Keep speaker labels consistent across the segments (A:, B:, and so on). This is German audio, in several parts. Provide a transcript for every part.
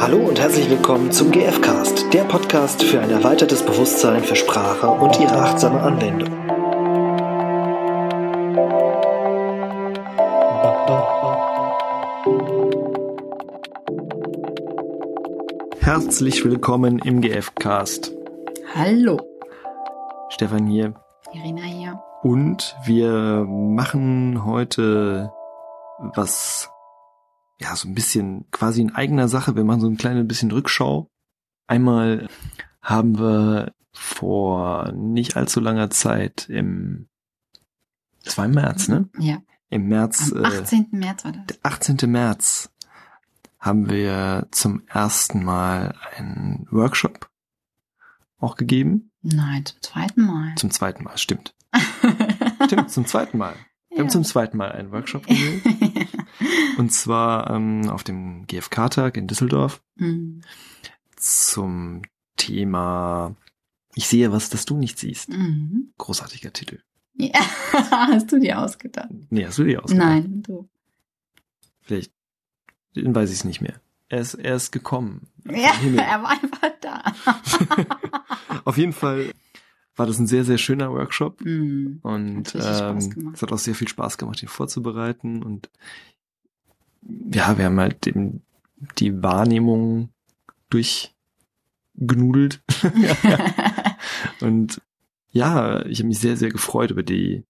A: Hallo und herzlich willkommen zum GFcast, der Podcast für ein erweitertes Bewusstsein für Sprache und ihre achtsame Anwendung. Herzlich willkommen im GFcast.
B: Hallo.
A: Stefan hier.
B: Irina hier.
A: Und wir machen heute was ja, so ein bisschen quasi in eigener Sache. Wir machen so ein kleines bisschen Rückschau. Einmal haben wir vor nicht allzu langer Zeit im, das war im März, ne?
B: Ja.
A: Im März.
B: Am 18. Äh, März war das.
A: Der 18. März haben wir zum ersten Mal einen Workshop auch gegeben.
B: Nein, zum zweiten Mal.
A: Zum zweiten Mal, stimmt. stimmt, zum zweiten Mal. Wir ja. haben zum zweiten Mal einen Workshop gegeben. Und zwar ähm, auf dem GfK-Tag in Düsseldorf mhm. zum Thema Ich sehe was, das du nicht siehst. Mhm. Großartiger Titel.
B: Ja, hast du dir ausgedacht?
A: Nee, hast du dir ausgedacht?
B: Nein, du.
A: Vielleicht, dann weiß ich es nicht mehr. Er ist, er ist gekommen.
B: Ja, er war einfach da.
A: auf jeden Fall war das ein sehr, sehr schöner Workshop. Mm, und ähm, es hat auch sehr viel Spaß gemacht, ihn vorzubereiten. Und ja, wir haben halt eben die Wahrnehmung durchgenudelt. und ja, ich habe mich sehr, sehr gefreut über die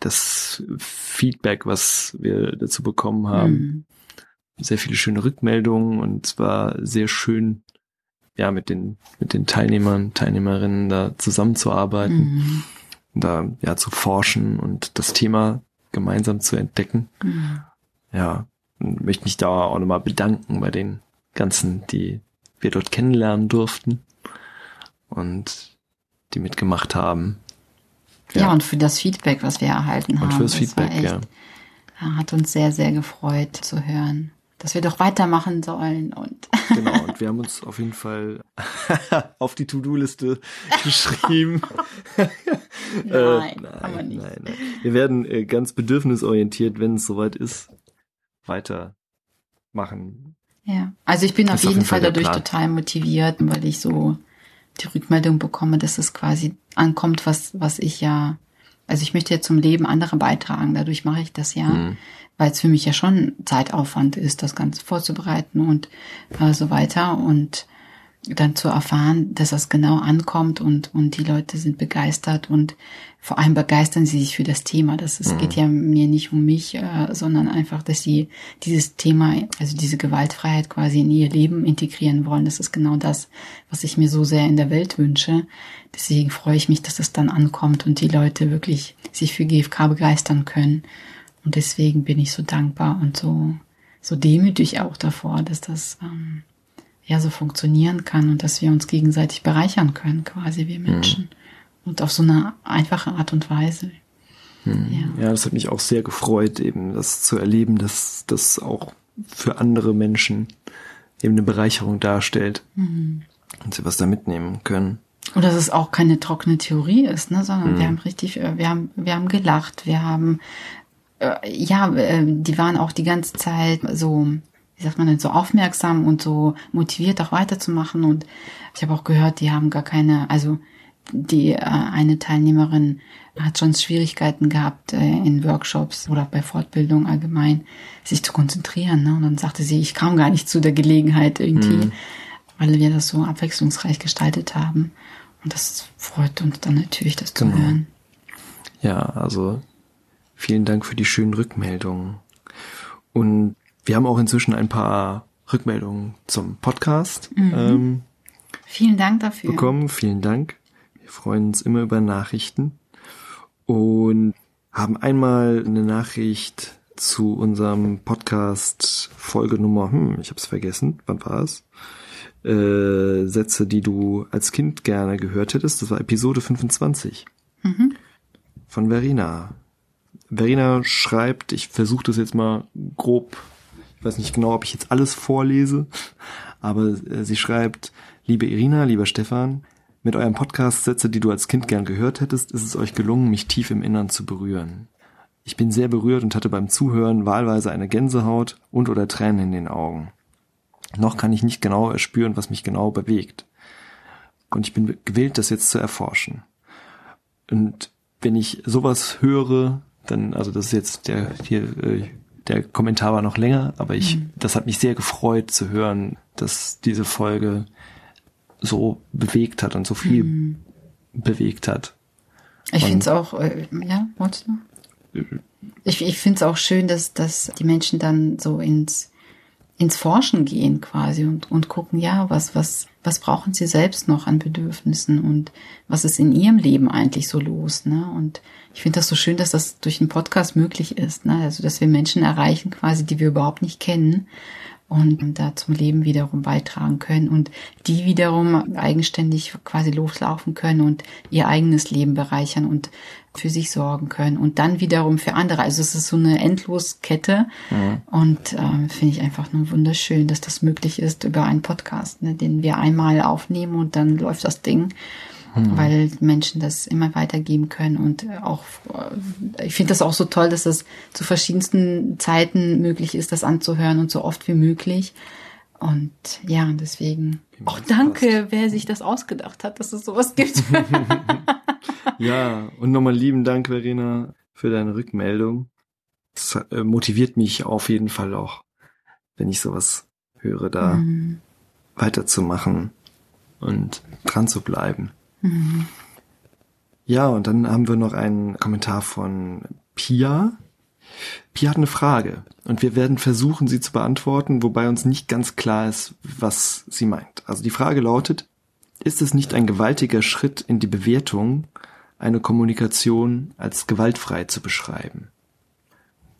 A: das Feedback, was wir dazu bekommen haben. Mhm. Sehr viele schöne Rückmeldungen und es war sehr schön, ja, mit den, mit den Teilnehmern, Teilnehmerinnen da zusammenzuarbeiten, mhm. da ja zu forschen und das Thema gemeinsam zu entdecken. Mhm. Ja, möchte mich da auch nochmal bedanken bei den ganzen, die wir dort kennenlernen durften und die mitgemacht haben.
B: Ja, ja und für das Feedback, was wir erhalten haben.
A: Und fürs Feedback, echt, ja.
B: Hat uns sehr, sehr gefreut zu hören, dass wir doch weitermachen sollen und.
A: genau, und wir haben uns auf jeden Fall auf die To-Do-Liste geschrieben.
B: nein, äh, nein, aber nicht. Nein, nein.
A: Wir werden äh, ganz bedürfnisorientiert, wenn es soweit ist, weitermachen.
B: Ja, also ich bin auf jeden, auf jeden, Fall, Fall dadurch Plan. total motiviert, weil ich so die Rückmeldung bekomme, dass es quasi ankommt, was, was ich ja, also ich möchte ja zum Leben anderer beitragen, dadurch mache ich das ja, mhm. weil es für mich ja schon Zeitaufwand ist, das Ganze vorzubereiten und äh, so weiter und dann zu erfahren, dass das genau ankommt und, und die Leute sind begeistert und vor allem begeistern sie sich für das Thema. Das, es mhm. geht ja mir nicht um mich, äh, sondern einfach, dass sie dieses Thema, also diese Gewaltfreiheit quasi in ihr Leben integrieren wollen. Das ist genau das, was ich mir so sehr in der Welt wünsche. Deswegen freue ich mich, dass es dann ankommt und die Leute wirklich sich für GFK begeistern können. Und deswegen bin ich so dankbar und so, so demütig auch davor, dass das, ähm, ja so funktionieren kann und dass wir uns gegenseitig bereichern können, quasi wir Menschen. Mhm. Und auf so eine einfache Art und Weise.
A: Mhm. Ja. ja, das hat mich auch sehr gefreut, eben das zu erleben, dass das auch für andere Menschen eben eine Bereicherung darstellt mhm. und sie was da mitnehmen können.
B: Und dass es auch keine trockene Theorie ist, ne, sondern wir mhm. haben richtig, äh, wir haben, wir haben gelacht, wir haben, äh, ja, äh, die waren auch die ganze Zeit so wie sagt man denn, so aufmerksam und so motiviert auch weiterzumachen. Und ich habe auch gehört, die haben gar keine, also die äh, eine Teilnehmerin hat schon Schwierigkeiten gehabt äh, in Workshops oder bei Fortbildung allgemein, sich zu konzentrieren. Ne? Und dann sagte sie, ich kam gar nicht zu der Gelegenheit irgendwie, mhm. weil wir das so abwechslungsreich gestaltet haben. Und das freut uns dann natürlich, das genau. zu hören.
A: Ja, also vielen Dank für die schönen Rückmeldungen. Und wir haben auch inzwischen ein paar Rückmeldungen zum Podcast. Mhm. Ähm,
B: Vielen Dank dafür.
A: Bekommen. Vielen Dank. Wir freuen uns immer über Nachrichten und haben einmal eine Nachricht zu unserem Podcast Folge Nummer, hm, ich hab's vergessen, wann war es? Äh, Sätze, die du als Kind gerne gehört hättest. Das war Episode 25 mhm. von Verena. Verena schreibt, ich versuche das jetzt mal grob ich weiß nicht genau, ob ich jetzt alles vorlese, aber äh, sie schreibt, liebe Irina, lieber Stefan, mit eurem Podcast Sätze, die du als Kind gern gehört hättest, ist es euch gelungen, mich tief im Innern zu berühren. Ich bin sehr berührt und hatte beim Zuhören wahlweise eine Gänsehaut und oder Tränen in den Augen. Noch kann ich nicht genau erspüren, was mich genau bewegt. Und ich bin gewillt, das jetzt zu erforschen. Und wenn ich sowas höre, dann, also das ist jetzt der hier, äh, der Kommentar war noch länger, aber ich, mhm. das hat mich sehr gefreut zu hören, dass diese Folge so bewegt hat und so viel mhm. bewegt hat.
B: Ich finde es auch, äh, ja, wolltest du? Äh, ich, ich finde es auch schön, dass, dass die Menschen dann so ins ins Forschen gehen quasi und, und gucken, ja, was, was, was brauchen sie selbst noch an Bedürfnissen und was ist in ihrem Leben eigentlich so los, ne? Und ich finde das so schön, dass das durch einen Podcast möglich ist, ne? Also, dass wir Menschen erreichen quasi, die wir überhaupt nicht kennen und da zum Leben wiederum beitragen können und die wiederum eigenständig quasi loslaufen können und ihr eigenes Leben bereichern und für sich sorgen können und dann wiederum für andere. Also es ist so eine Endloskette mhm. und äh, finde ich einfach nur wunderschön, dass das möglich ist über einen Podcast, ne, den wir einmal aufnehmen und dann läuft das Ding mhm. weil Menschen das immer weitergeben können und auch, äh, ich finde das auch so toll, dass das zu verschiedensten Zeiten möglich ist, das anzuhören und so oft wie möglich. Und ja, deswegen auch danke, wer sich das ausgedacht hat, dass es sowas gibt.
A: ja, und nochmal lieben Dank, Verena, für deine Rückmeldung. Das äh, motiviert mich auf jeden Fall auch, wenn ich sowas höre, da mhm. weiterzumachen und dran zu bleiben. Mhm. Ja, und dann haben wir noch einen Kommentar von Pia. Pia hat eine Frage und wir werden versuchen, sie zu beantworten, wobei uns nicht ganz klar ist, was sie meint. Also die Frage lautet, ist es nicht ein gewaltiger Schritt in die Bewertung, eine Kommunikation als gewaltfrei zu beschreiben?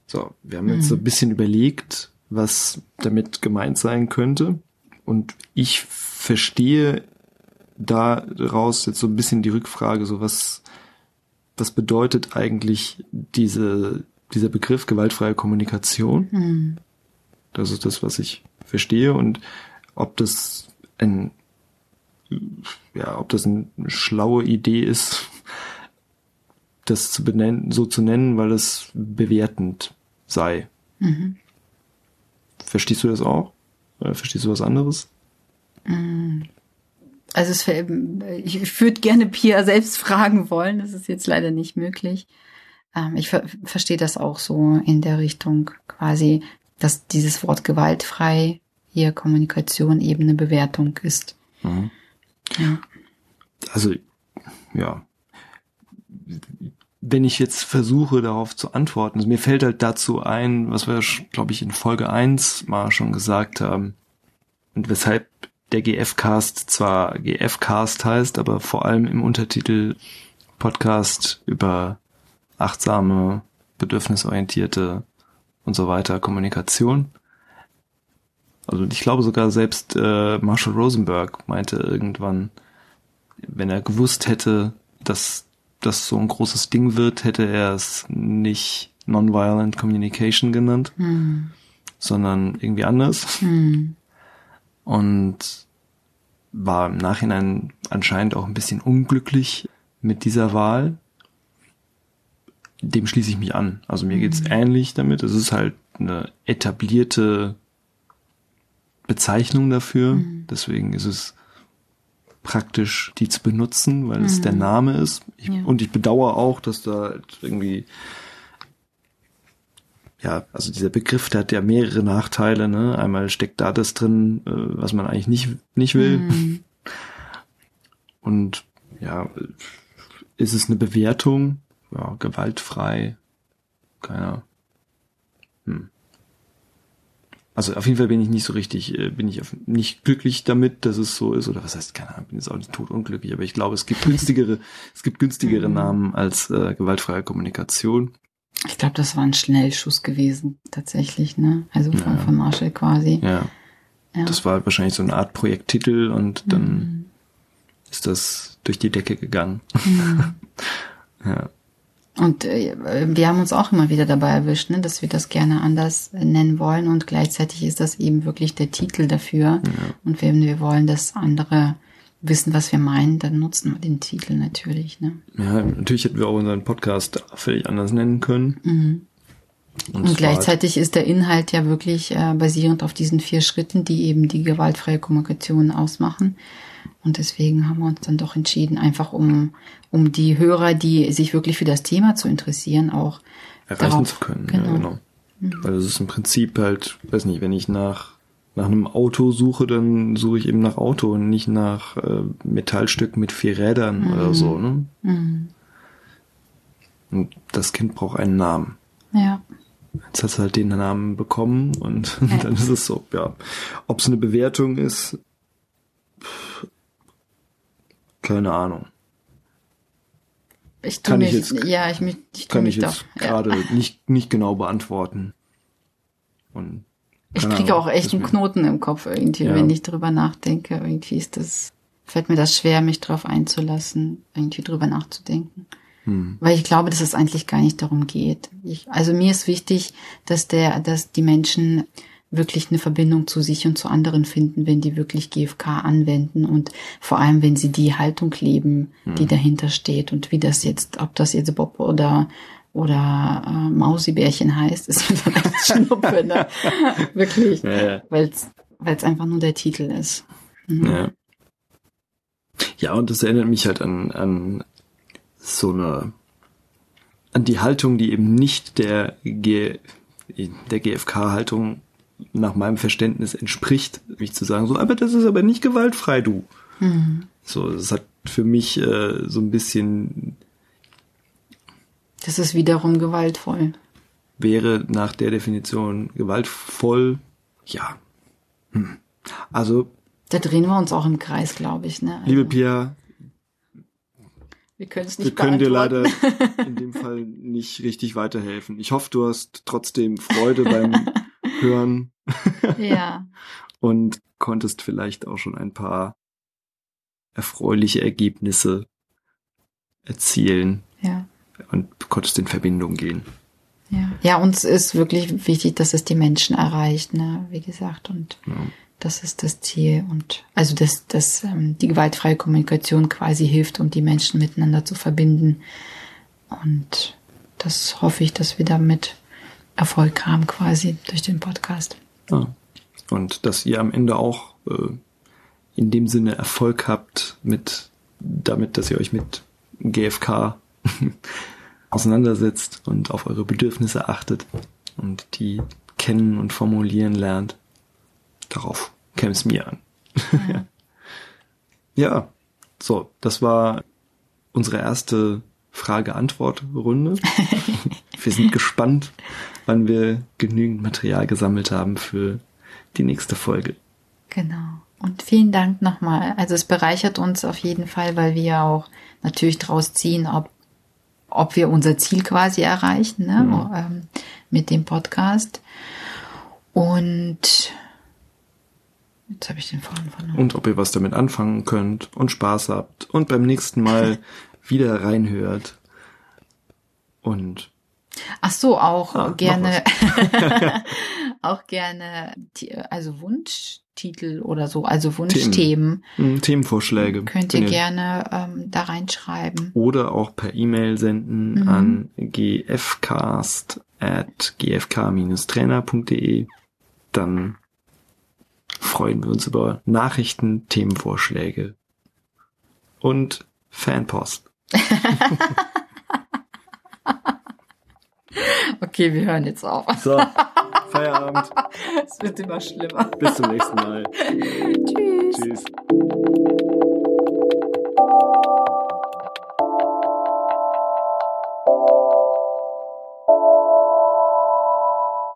A: So, wir haben jetzt so ein mhm. bisschen überlegt, was damit gemeint sein könnte. Und ich verstehe daraus jetzt so ein bisschen die Rückfrage, so was, was bedeutet eigentlich diese, dieser Begriff gewaltfreie Kommunikation? Mhm. Das ist das, was ich verstehe und ob das ein, ja, ob das eine schlaue Idee ist, das zu benennen, so zu nennen, weil es bewertend sei. Mhm. Verstehst du das auch? Oder verstehst du was anderes?
B: Mhm. Also es, ich würde gerne Pia selbst fragen wollen, das ist jetzt leider nicht möglich. Ähm, ich ver verstehe das auch so in der Richtung quasi, dass dieses Wort gewaltfrei hier Kommunikation eben eine Bewertung ist. Mhm.
A: Ja. Also ja, wenn ich jetzt versuche darauf zu antworten, also mir fällt halt dazu ein, was wir, glaube ich, in Folge eins mal schon gesagt haben und weshalb der GF-Cast zwar GF-Cast heißt, aber vor allem im Untertitel Podcast über achtsame, bedürfnisorientierte und so weiter Kommunikation. Also ich glaube sogar selbst äh, Marshall Rosenberg meinte irgendwann, wenn er gewusst hätte, dass das so ein großes Ding wird, hätte er es nicht Nonviolent Communication genannt, hm. sondern irgendwie anders. Hm und war im Nachhinein anscheinend auch ein bisschen unglücklich mit dieser Wahl. Dem schließe ich mich an. Also mir geht's mhm. ähnlich damit. Es ist halt eine etablierte Bezeichnung dafür. Mhm. Deswegen ist es praktisch, die zu benutzen, weil mhm. es der Name ist. Ich, ja. Und ich bedauere auch, dass da irgendwie ja, also dieser Begriff, der hat ja mehrere Nachteile. Ne? Einmal steckt da das drin, äh, was man eigentlich nicht nicht will. Mhm. Und ja, ist es eine Bewertung? Ja, gewaltfrei. Keiner. Hm. Also auf jeden Fall bin ich nicht so richtig, äh, bin ich nicht glücklich damit, dass es so ist. Oder was heißt, keine Ahnung, bin jetzt auch nicht tot unglücklich, aber ich glaube, es gibt günstigere, es gibt günstigere mhm. Namen als äh, gewaltfreie Kommunikation.
B: Ich glaube, das war ein Schnellschuss gewesen, tatsächlich, ne? Also von, ja. von Marshall quasi.
A: Ja. ja. Das war wahrscheinlich so eine Art Projekttitel und dann mhm. ist das durch die Decke gegangen. Mhm.
B: ja. Und äh, wir haben uns auch immer wieder dabei erwischt, ne, dass wir das gerne anders nennen wollen und gleichzeitig ist das eben wirklich der Titel dafür. Ja. Und wenn wir wollen, dass andere wissen, was wir meinen, dann nutzen wir den Titel natürlich. Ne?
A: Ja, natürlich hätten wir auch unseren Podcast völlig anders nennen können. Mhm.
B: Und, und gleichzeitig ist der Inhalt ja wirklich äh, basierend auf diesen vier Schritten, die eben die gewaltfreie Kommunikation ausmachen. Und deswegen haben wir uns dann doch entschieden, einfach um, um die Hörer, die sich wirklich für das Thema zu interessieren, auch
A: erreichen darauf, zu können. Genau. Ja, genau. Mhm. Weil es ist im Prinzip halt, weiß nicht, wenn ich nach nach einem Auto suche, dann suche ich eben nach Auto und nicht nach äh, Metallstück mit vier Rädern mhm. oder so. Ne? Mhm. Und das Kind braucht einen Namen.
B: Ja.
A: Jetzt hat es halt den Namen bekommen und ja. dann ist es so, ja. Ob es eine Bewertung ist, keine Ahnung.
B: Ich kann mich, ich jetzt, ja, ich, mich,
A: ich kann ich jetzt gerade ja. nicht, nicht genau beantworten. Und
B: ich kriege auch echt einen Knoten im Kopf irgendwie, ja. wenn ich drüber nachdenke. Irgendwie ist das, fällt mir das schwer, mich drauf einzulassen, irgendwie drüber nachzudenken. Hm. Weil ich glaube, dass es eigentlich gar nicht darum geht. Ich, also mir ist wichtig, dass der, dass die Menschen wirklich eine Verbindung zu sich und zu anderen finden, wenn die wirklich GFK anwenden und vor allem, wenn sie die Haltung leben, hm. die dahinter steht und wie das jetzt, ob das jetzt Bob oder oder äh, Mausibärchen heißt, ist mir dann echt Schnuppe, ne? Wirklich. Ja, ja. Weil es einfach nur der Titel ist.
A: Mhm. Ja. ja, und das erinnert mich halt an, an so eine an die Haltung, die eben nicht der G, der GFK-Haltung nach meinem Verständnis entspricht, mich zu sagen, so, aber das ist aber nicht gewaltfrei, du. Mhm. So, das hat für mich äh, so ein bisschen
B: das ist wiederum gewaltvoll.
A: Wäre nach der Definition gewaltvoll, ja. Hm. Also.
B: Da drehen wir uns auch im Kreis, glaube ich. Ne?
A: Also, liebe Pia,
B: wir können es nicht Wir
A: können dir leider in dem Fall nicht richtig weiterhelfen. Ich hoffe, du hast trotzdem Freude beim Hören.
B: ja.
A: Und konntest vielleicht auch schon ein paar erfreuliche Ergebnisse erzielen.
B: Ja
A: und konntest in Verbindung gehen.
B: Ja. ja, uns ist wirklich wichtig, dass es die Menschen erreicht, ne, wie gesagt, und ja. das ist das Ziel und also dass, dass ähm, die gewaltfreie Kommunikation quasi hilft, um die Menschen miteinander zu verbinden und das hoffe ich, dass wir damit Erfolg haben quasi durch den Podcast.
A: Ja. Und dass ihr am Ende auch äh, in dem Sinne Erfolg habt mit damit, dass ihr euch mit GFK auseinandersetzt und auf eure Bedürfnisse achtet und die kennen und formulieren lernt. Darauf käme es mir an. Ja. ja, so, das war unsere erste Frage-Antwort-Runde. wir sind gespannt, wann wir genügend Material gesammelt haben für die nächste Folge.
B: Genau. Und vielen Dank nochmal. Also es bereichert uns auf jeden Fall, weil wir auch natürlich draus ziehen, ob ob wir unser Ziel quasi erreichen ne? Mhm. Ähm, mit dem Podcast. Und jetzt habe ich den Faden verloren.
A: Und ob ihr was damit anfangen könnt und Spaß habt und beim nächsten Mal wieder reinhört. Und
B: Ach so, auch ah, gerne, auch gerne, also Wunschtitel oder so, also Wunschthemen. Themen.
A: Hm, Themenvorschläge.
B: Könnt ihr gerne ähm, da reinschreiben.
A: Oder auch per E-Mail senden mhm. an gfcast at gfk-trainer.de. Dann freuen wir uns über Nachrichten, Themenvorschläge und Fanpost.
B: Okay, wir hören jetzt auf.
A: So, Feierabend.
B: Es wird immer schlimmer.
A: Bis zum nächsten Mal.
B: Tschüss. Tschüss.